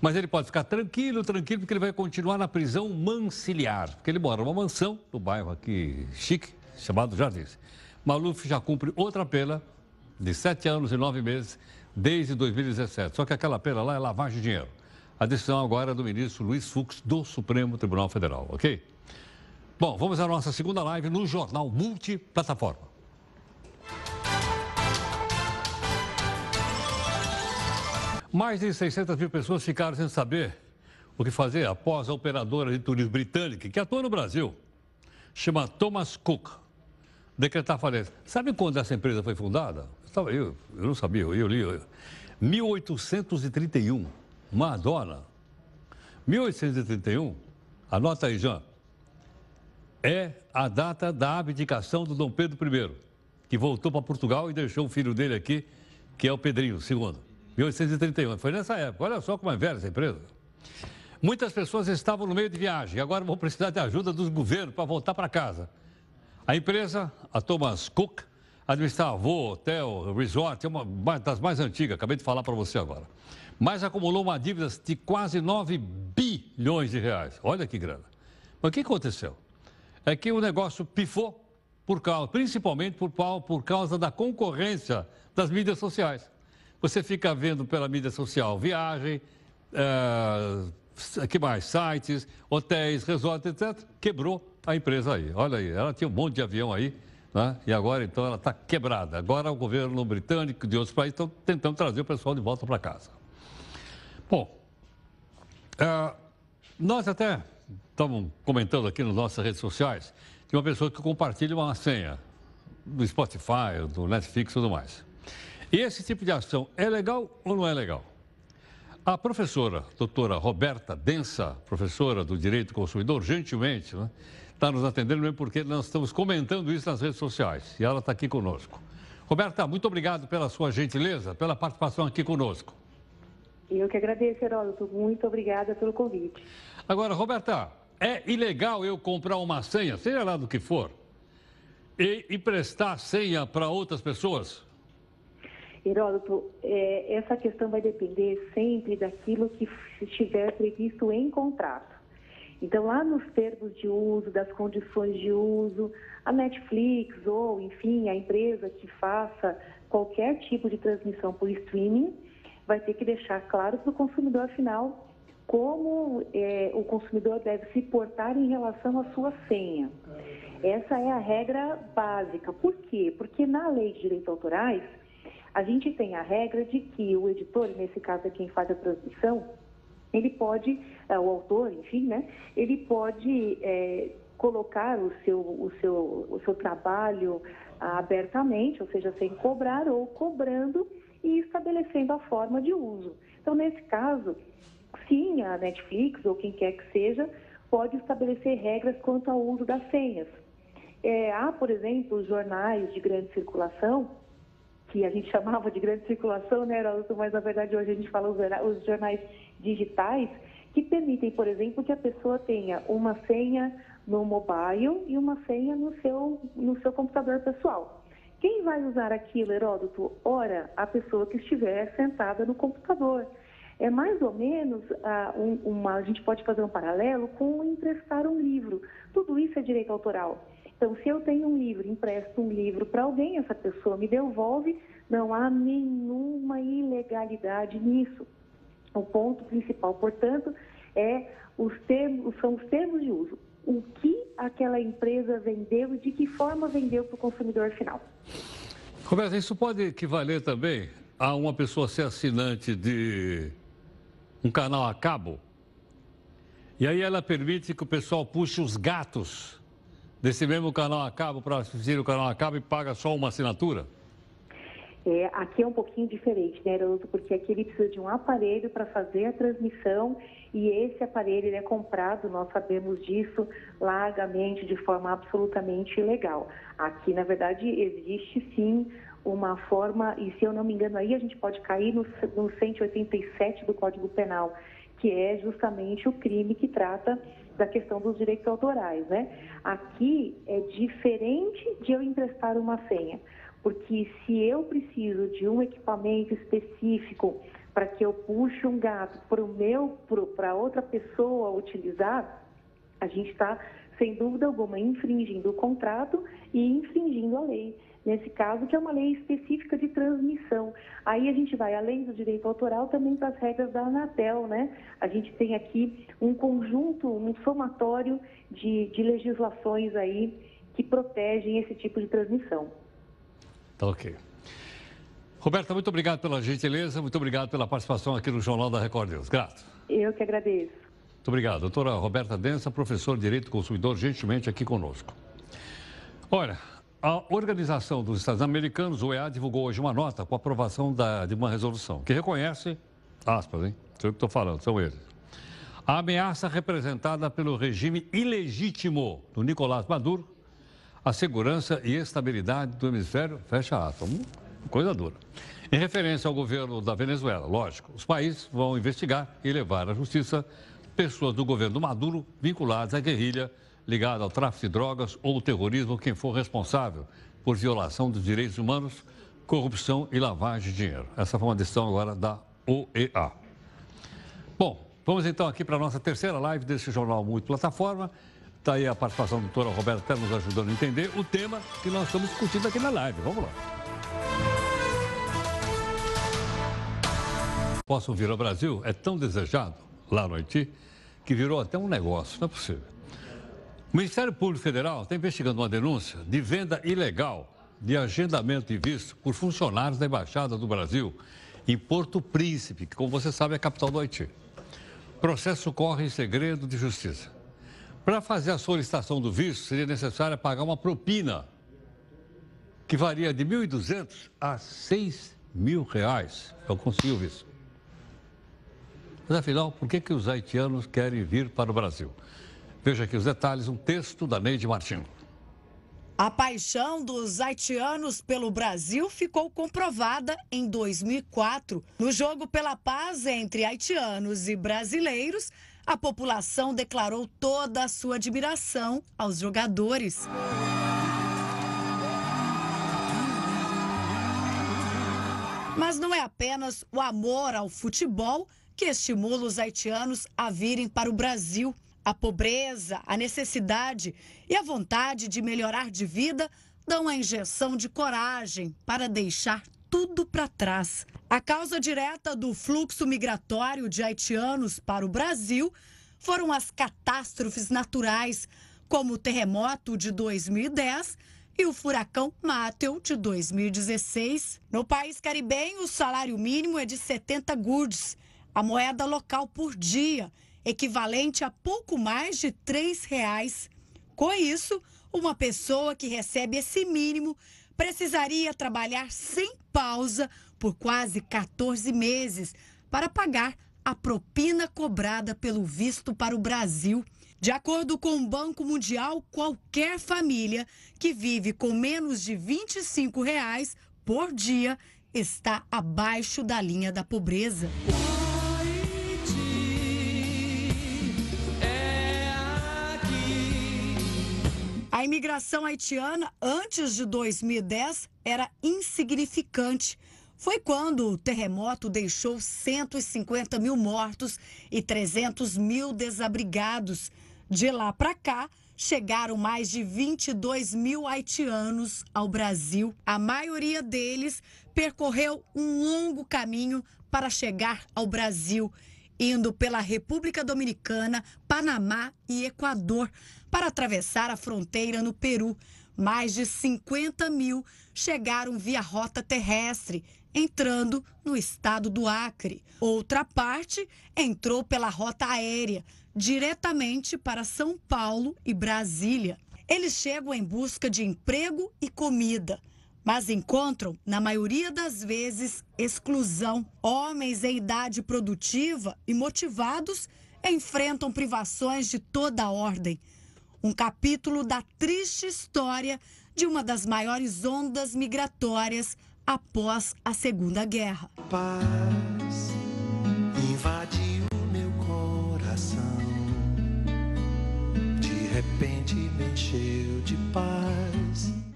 [SPEAKER 1] Mas ele pode ficar tranquilo, tranquilo, porque ele vai continuar na prisão mansiliar, porque ele mora numa mansão no bairro aqui chique, chamado Jardins. Maluf já cumpre outra pena de sete anos e nove meses desde 2017. Só que aquela pena lá é lavagem de dinheiro. A decisão agora é do ministro Luiz Fux, do Supremo Tribunal Federal, ok? Bom, vamos à nossa segunda live no Jornal Multiplataforma. Mais de 600 mil pessoas ficaram sem saber o que fazer após a operadora de turismo britânica, que atua no Brasil, chama Thomas Cook, decretar falência. Sabe quando essa empresa foi fundada? Eu, eu, eu não sabia, eu, li. Eu, 1831, Madonna. 1831, anota aí, Jean, é a data da abdicação do Dom Pedro I, que voltou para Portugal e deixou o filho dele aqui, que é o Pedrinho II. 1831. Foi nessa época. Olha só como é velha essa empresa. Muitas pessoas estavam no meio de viagem agora vão precisar de ajuda dos governos para voltar para casa. A empresa, a Thomas Cook, administrava voo, hotel, resort, é uma das mais antigas, acabei de falar para você agora. Mas acumulou uma dívida de quase 9 bilhões de reais. Olha que grana. Mas o que aconteceu? É que o negócio pifou, por causa, principalmente por, por causa da concorrência das mídias sociais. Você fica vendo pela mídia social viagem, uh, que mais? Sites, hotéis, resorts, etc. Quebrou a empresa aí. Olha aí, ela tinha um monte de avião aí, né? e agora então ela está quebrada. Agora o governo britânico de outros países estão tentando trazer o pessoal de volta para casa. Bom, uh, nós até estamos comentando aqui nas nossas redes sociais de uma pessoa que compartilha uma senha do Spotify, do Netflix e tudo mais. E esse tipo de ação é legal ou não é legal? A professora, doutora Roberta Densa, professora do Direito do Consumidor, gentilmente, né, está nos atendendo mesmo porque nós estamos comentando isso nas redes sociais e ela está aqui conosco. Roberta, muito obrigado pela sua gentileza, pela participação aqui conosco.
[SPEAKER 9] Eu que agradeço, Heródoto. Muito obrigada pelo convite.
[SPEAKER 1] Agora, Roberta, é ilegal eu comprar uma senha, seja lá do que for, e emprestar senha para outras pessoas?
[SPEAKER 9] Heródoto, é, essa questão vai depender sempre daquilo que estiver previsto em contrato. Então, lá nos termos de uso, das condições de uso, a Netflix ou, enfim, a empresa que faça qualquer tipo de transmissão por streaming vai ter que deixar claro para o consumidor final como é, o consumidor deve se portar em relação à sua senha. Essa é a regra básica. Por quê? Porque na lei de direitos autorais, a gente tem a regra de que o editor, nesse caso é quem faz a transmissão, ele pode, é, o autor, enfim, né, ele pode é, colocar o seu, o, seu, o seu trabalho abertamente, ou seja, sem cobrar ou cobrando e estabelecendo a forma de uso. Então, nesse caso, sim, a Netflix ou quem quer que seja pode estabelecer regras quanto ao uso das senhas. É, há, por exemplo, jornais de grande circulação, que a gente chamava de grande circulação, né, Heraldo? Mas na verdade hoje a gente fala os jornais digitais, que permitem, por exemplo, que a pessoa tenha uma senha no mobile e uma senha no seu, no seu computador pessoal. Quem vai usar aquilo, Heródoto? Ora, a pessoa que estiver sentada no computador. É mais ou menos uh, um, uma. A gente pode fazer um paralelo com emprestar um livro. Tudo isso é direito autoral. Então, se eu tenho um livro, empresto um livro para alguém, essa pessoa me devolve, não há nenhuma ilegalidade nisso. O ponto principal, portanto, é os termos, são os termos de uso. O que aquela empresa vendeu e de que forma vendeu para o consumidor final.
[SPEAKER 1] Roberto, isso pode equivaler também a uma pessoa ser assinante de um canal a cabo? E aí ela permite que o pessoal puxe os gatos desse mesmo canal a cabo para assistir o canal a cabo e paga só uma assinatura?
[SPEAKER 9] É, aqui é um pouquinho diferente, né, Haroldo? Porque aqui ele precisa de um aparelho para fazer a transmissão e esse aparelho é comprado, nós sabemos disso largamente, de forma absolutamente ilegal. Aqui, na verdade, existe sim uma forma, e se eu não me engano aí, a gente pode cair no, no 187 do Código Penal, que é justamente o crime que trata da questão dos direitos autorais, né? Aqui é diferente de eu emprestar uma senha, porque se eu preciso de um equipamento específico para que eu puxe um gato para o meu, para outra pessoa utilizar, a gente está sem dúvida alguma infringindo o contrato e infringindo a lei nesse caso, que é uma lei específica de transmissão. Aí a gente vai, além do direito autoral, também para as regras da Anatel, né? A gente tem aqui um conjunto, um somatório de, de legislações aí que protegem esse tipo de transmissão.
[SPEAKER 1] Tá ok. Roberta, muito obrigado pela gentileza, muito obrigado pela participação aqui no Jornal da Record News. Grato.
[SPEAKER 9] Eu que agradeço.
[SPEAKER 1] Muito obrigado. Doutora Roberta Densa, professor de Direito do Consumidor, gentilmente aqui conosco. Olha, a Organização dos Estados Americanos, OEA, divulgou hoje uma nota com aprovação da, de uma resolução que reconhece, aspas, hein? Sei o que estou falando, são eles. A ameaça representada pelo regime ilegítimo do Nicolás Maduro, a segurança e estabilidade do hemisfério, fecha aspas. Coisa dura. Em referência ao governo da Venezuela, lógico, os países vão investigar e levar à justiça pessoas do governo Maduro vinculadas à guerrilha ligada ao tráfico de drogas ou terrorismo quem for responsável por violação dos direitos humanos, corrupção e lavagem de dinheiro. Essa foi uma decisão agora da OEA. Bom, vamos então aqui para a nossa terceira live desse jornal multiplataforma. Está aí a participação da doutora Roberta até nos ajudando a entender o tema que nós estamos discutindo aqui na live. Vamos lá. Posso vir ao Brasil é tão desejado lá no Haiti que virou até um negócio, não é possível. O Ministério Público Federal está investigando uma denúncia de venda ilegal de agendamento de visto por funcionários da Embaixada do Brasil em Porto Príncipe, que, como você sabe, é a capital do Haiti. O processo corre em segredo de justiça. Para fazer a solicitação do visto, seria necessário pagar uma propina, que varia de 1.200 a 6 mil reais para conseguir o visto. Mas, afinal, por que, que os haitianos querem vir para o Brasil? Veja aqui os detalhes, um texto da Neide Martins.
[SPEAKER 10] A paixão dos haitianos pelo Brasil ficou comprovada em 2004. No jogo pela paz entre haitianos e brasileiros, a população declarou toda a sua admiração aos jogadores. Mas não é apenas o amor ao futebol que estimula os haitianos a virem para o Brasil. A pobreza, a necessidade e a vontade de melhorar de vida dão a injeção de coragem para deixar tudo para trás. A causa direta do fluxo migratório de haitianos para o Brasil foram as catástrofes naturais, como o terremoto de 2010 e o furacão Matthew de 2016. No país caribenho, o salário mínimo é de 70 goods, a moeda local por dia equivalente a pouco mais de R$ reais. Com isso, uma pessoa que recebe esse mínimo precisaria trabalhar sem pausa por quase 14 meses para pagar a propina cobrada pelo visto para o Brasil. De acordo com o Banco Mundial, qualquer família que vive com menos de 25 reais por dia está abaixo da linha da pobreza. Imigração haitiana antes de 2010 era insignificante. Foi quando o terremoto deixou 150 mil mortos e 300 mil desabrigados. De lá para cá, chegaram mais de 22 mil haitianos ao Brasil. A maioria deles percorreu um longo caminho para chegar ao Brasil, indo pela República Dominicana, Panamá e Equador, para atravessar a fronteira no Peru. Mais de 50 mil chegaram via rota terrestre, entrando no estado do Acre. Outra parte entrou pela rota aérea, diretamente para São Paulo e Brasília. Eles chegam em busca de emprego e comida, mas encontram, na maioria das vezes, exclusão. Homens em idade produtiva e motivados enfrentam privações de toda ordem. Um capítulo da triste história de uma das maiores ondas migratórias após a Segunda Guerra.
[SPEAKER 11] Paz invadiu meu coração, de repente me encheu de paz.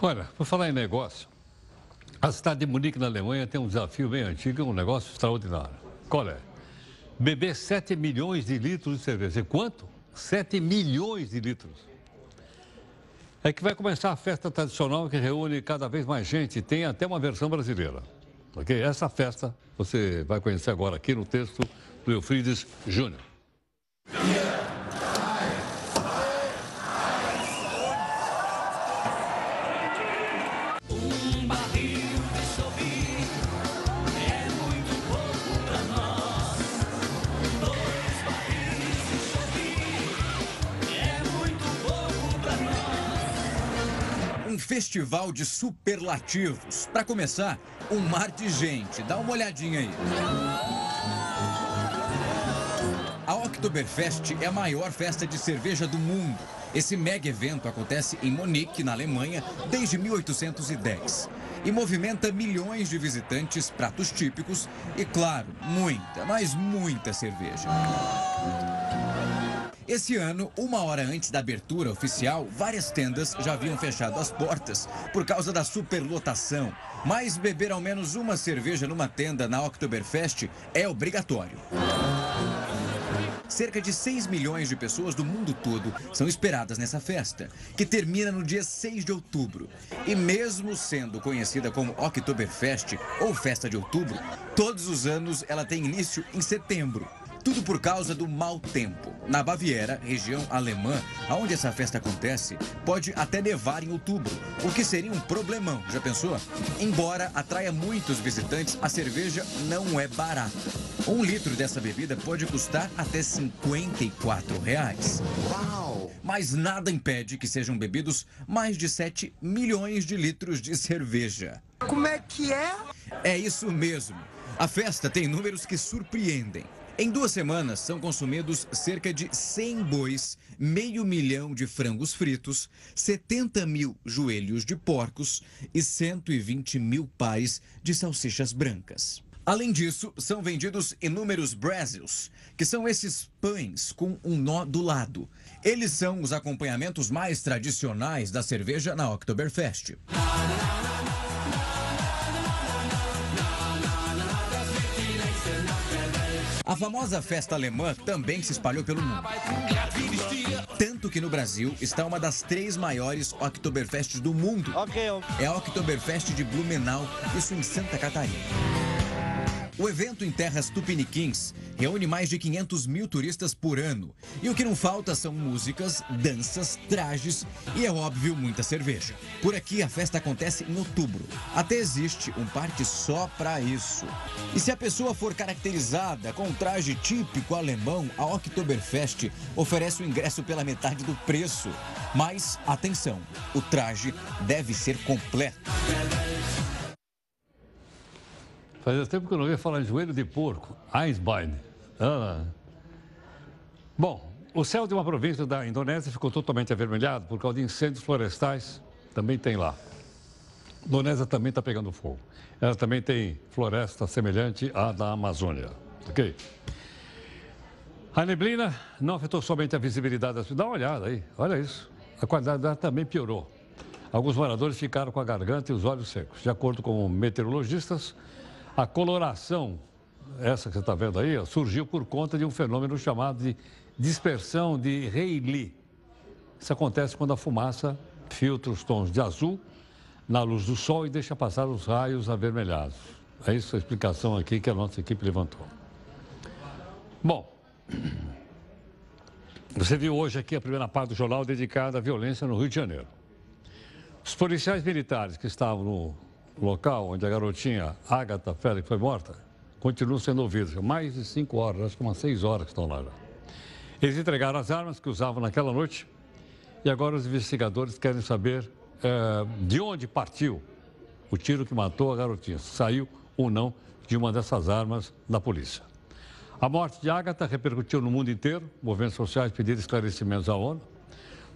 [SPEAKER 1] Olha, por falar em negócio, a cidade de Munique, na Alemanha, tem um desafio bem antigo, um negócio extraordinário. Qual é? Beber 7 milhões de litros de cerveja. E quanto? 7 milhões de litros é que vai começar a festa tradicional que reúne cada vez mais gente. Tem até uma versão brasileira. Ok? Essa festa você vai conhecer agora aqui no texto do Eufrides Júnior.
[SPEAKER 12] Festival de superlativos. Para começar, um mar de gente. Dá uma olhadinha aí. A Oktoberfest é a maior festa de cerveja do mundo. Esse mega evento acontece em Munique, na Alemanha, desde 1810 e movimenta milhões de visitantes, pratos típicos e, claro, muita, mas muita cerveja. Esse ano, uma hora antes da abertura oficial, várias tendas já haviam fechado as portas por causa da superlotação. Mas beber ao menos uma cerveja numa tenda na Oktoberfest é obrigatório. Cerca de 6 milhões de pessoas do mundo todo são esperadas nessa festa, que termina no dia 6 de outubro. E mesmo sendo conhecida como Oktoberfest ou Festa de Outubro, todos os anos ela tem início em setembro. Tudo por causa do mau tempo. Na Baviera, região alemã, onde essa festa acontece, pode até nevar em outubro, o que seria um problemão, já pensou? Embora atraia muitos visitantes, a cerveja não é barata. Um litro dessa bebida pode custar até 54 reais. Uau! Mas nada impede que sejam bebidos mais de 7 milhões de litros de cerveja.
[SPEAKER 11] Como é que é?
[SPEAKER 12] É isso mesmo. A festa tem números que surpreendem. Em duas semanas, são consumidos cerca de 100 bois, meio milhão de frangos fritos, 70 mil joelhos de porcos e 120 mil pares de salsichas brancas. Além disso, são vendidos inúmeros Brasils, que são esses pães com um nó do lado. Eles são os acompanhamentos mais tradicionais da cerveja na Oktoberfest. A famosa festa alemã também se espalhou pelo mundo. Tanto que no Brasil está uma das três maiores Oktoberfests do mundo. É a Oktoberfest de Blumenau, isso em Santa Catarina. O evento em terras tupiniquins reúne mais de 500 mil turistas por ano. E o que não falta são músicas, danças, trajes e, é óbvio, muita cerveja. Por aqui, a festa acontece em outubro. Até existe um parque só para isso. E se a pessoa for caracterizada com um traje típico alemão, a Oktoberfest oferece o ingresso pela metade do preço. Mas, atenção, o traje deve ser completo.
[SPEAKER 1] Fazia tempo que eu não ia falar em joelho de porco. Eisbein. Ah. Bom, o céu de uma província da Indonésia ficou totalmente avermelhado por causa de incêndios florestais. Também tem lá. A Indonésia também está pegando fogo. Ela também tem floresta semelhante à da Amazônia. Ok? A neblina não afetou somente a visibilidade da cidade. Dá uma olhada aí, olha isso. A qualidade da também piorou. Alguns moradores ficaram com a garganta e os olhos secos. De acordo com meteorologistas, a coloração, essa que você está vendo aí, surgiu por conta de um fenômeno chamado de dispersão de Rayleigh. Isso acontece quando a fumaça filtra os tons de azul na luz do sol e deixa passar os raios avermelhados. É isso a explicação aqui que a nossa equipe levantou. Bom, você viu hoje aqui a primeira parte do jornal dedicada à violência no Rio de Janeiro. Os policiais militares que estavam no local onde a garotinha Agatha Félix foi morta, continuam sendo ouvidos. Mais de cinco horas, acho que umas seis horas que estão lá já. Eles entregaram as armas que usavam naquela noite e agora os investigadores querem saber é, de onde partiu o tiro que matou a garotinha. Saiu ou não de uma dessas armas da polícia. A morte de Agatha repercutiu no mundo inteiro. Movimentos sociais pediram esclarecimentos à ONU.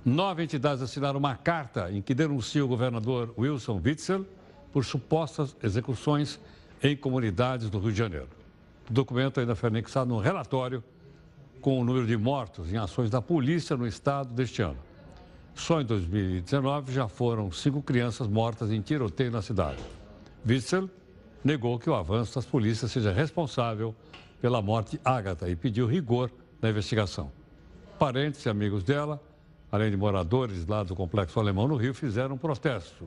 [SPEAKER 1] Nove entidades assinaram uma carta em que denunciam o governador Wilson Witzel por supostas execuções em comunidades do Rio de Janeiro. O documento ainda foi anexado num relatório com o número de mortos em ações da polícia no estado deste ano. Só em 2019 já foram cinco crianças mortas em tiroteio na cidade. Witzel negou que o avanço das polícias seja responsável pela morte de Agatha e pediu rigor na investigação. Parentes e amigos dela, além de moradores lá do complexo alemão no Rio, fizeram um protesto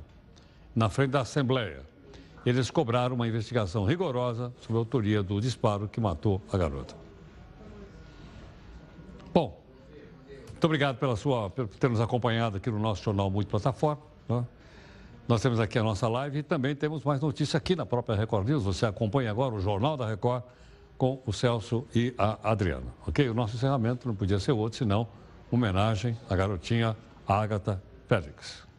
[SPEAKER 1] na frente da Assembleia. Eles cobraram uma investigação rigorosa sobre a autoria do disparo que matou a garota. Bom, muito obrigado pela sua, por ter nos acompanhado aqui no nosso jornal Multiplataforma. Né? Nós temos aqui a nossa live e também temos mais notícias aqui na própria Record News. Você acompanha agora o Jornal da Record com o Celso e a Adriana. Ok? O nosso encerramento não podia ser outro senão homenagem à garotinha Agatha Félix.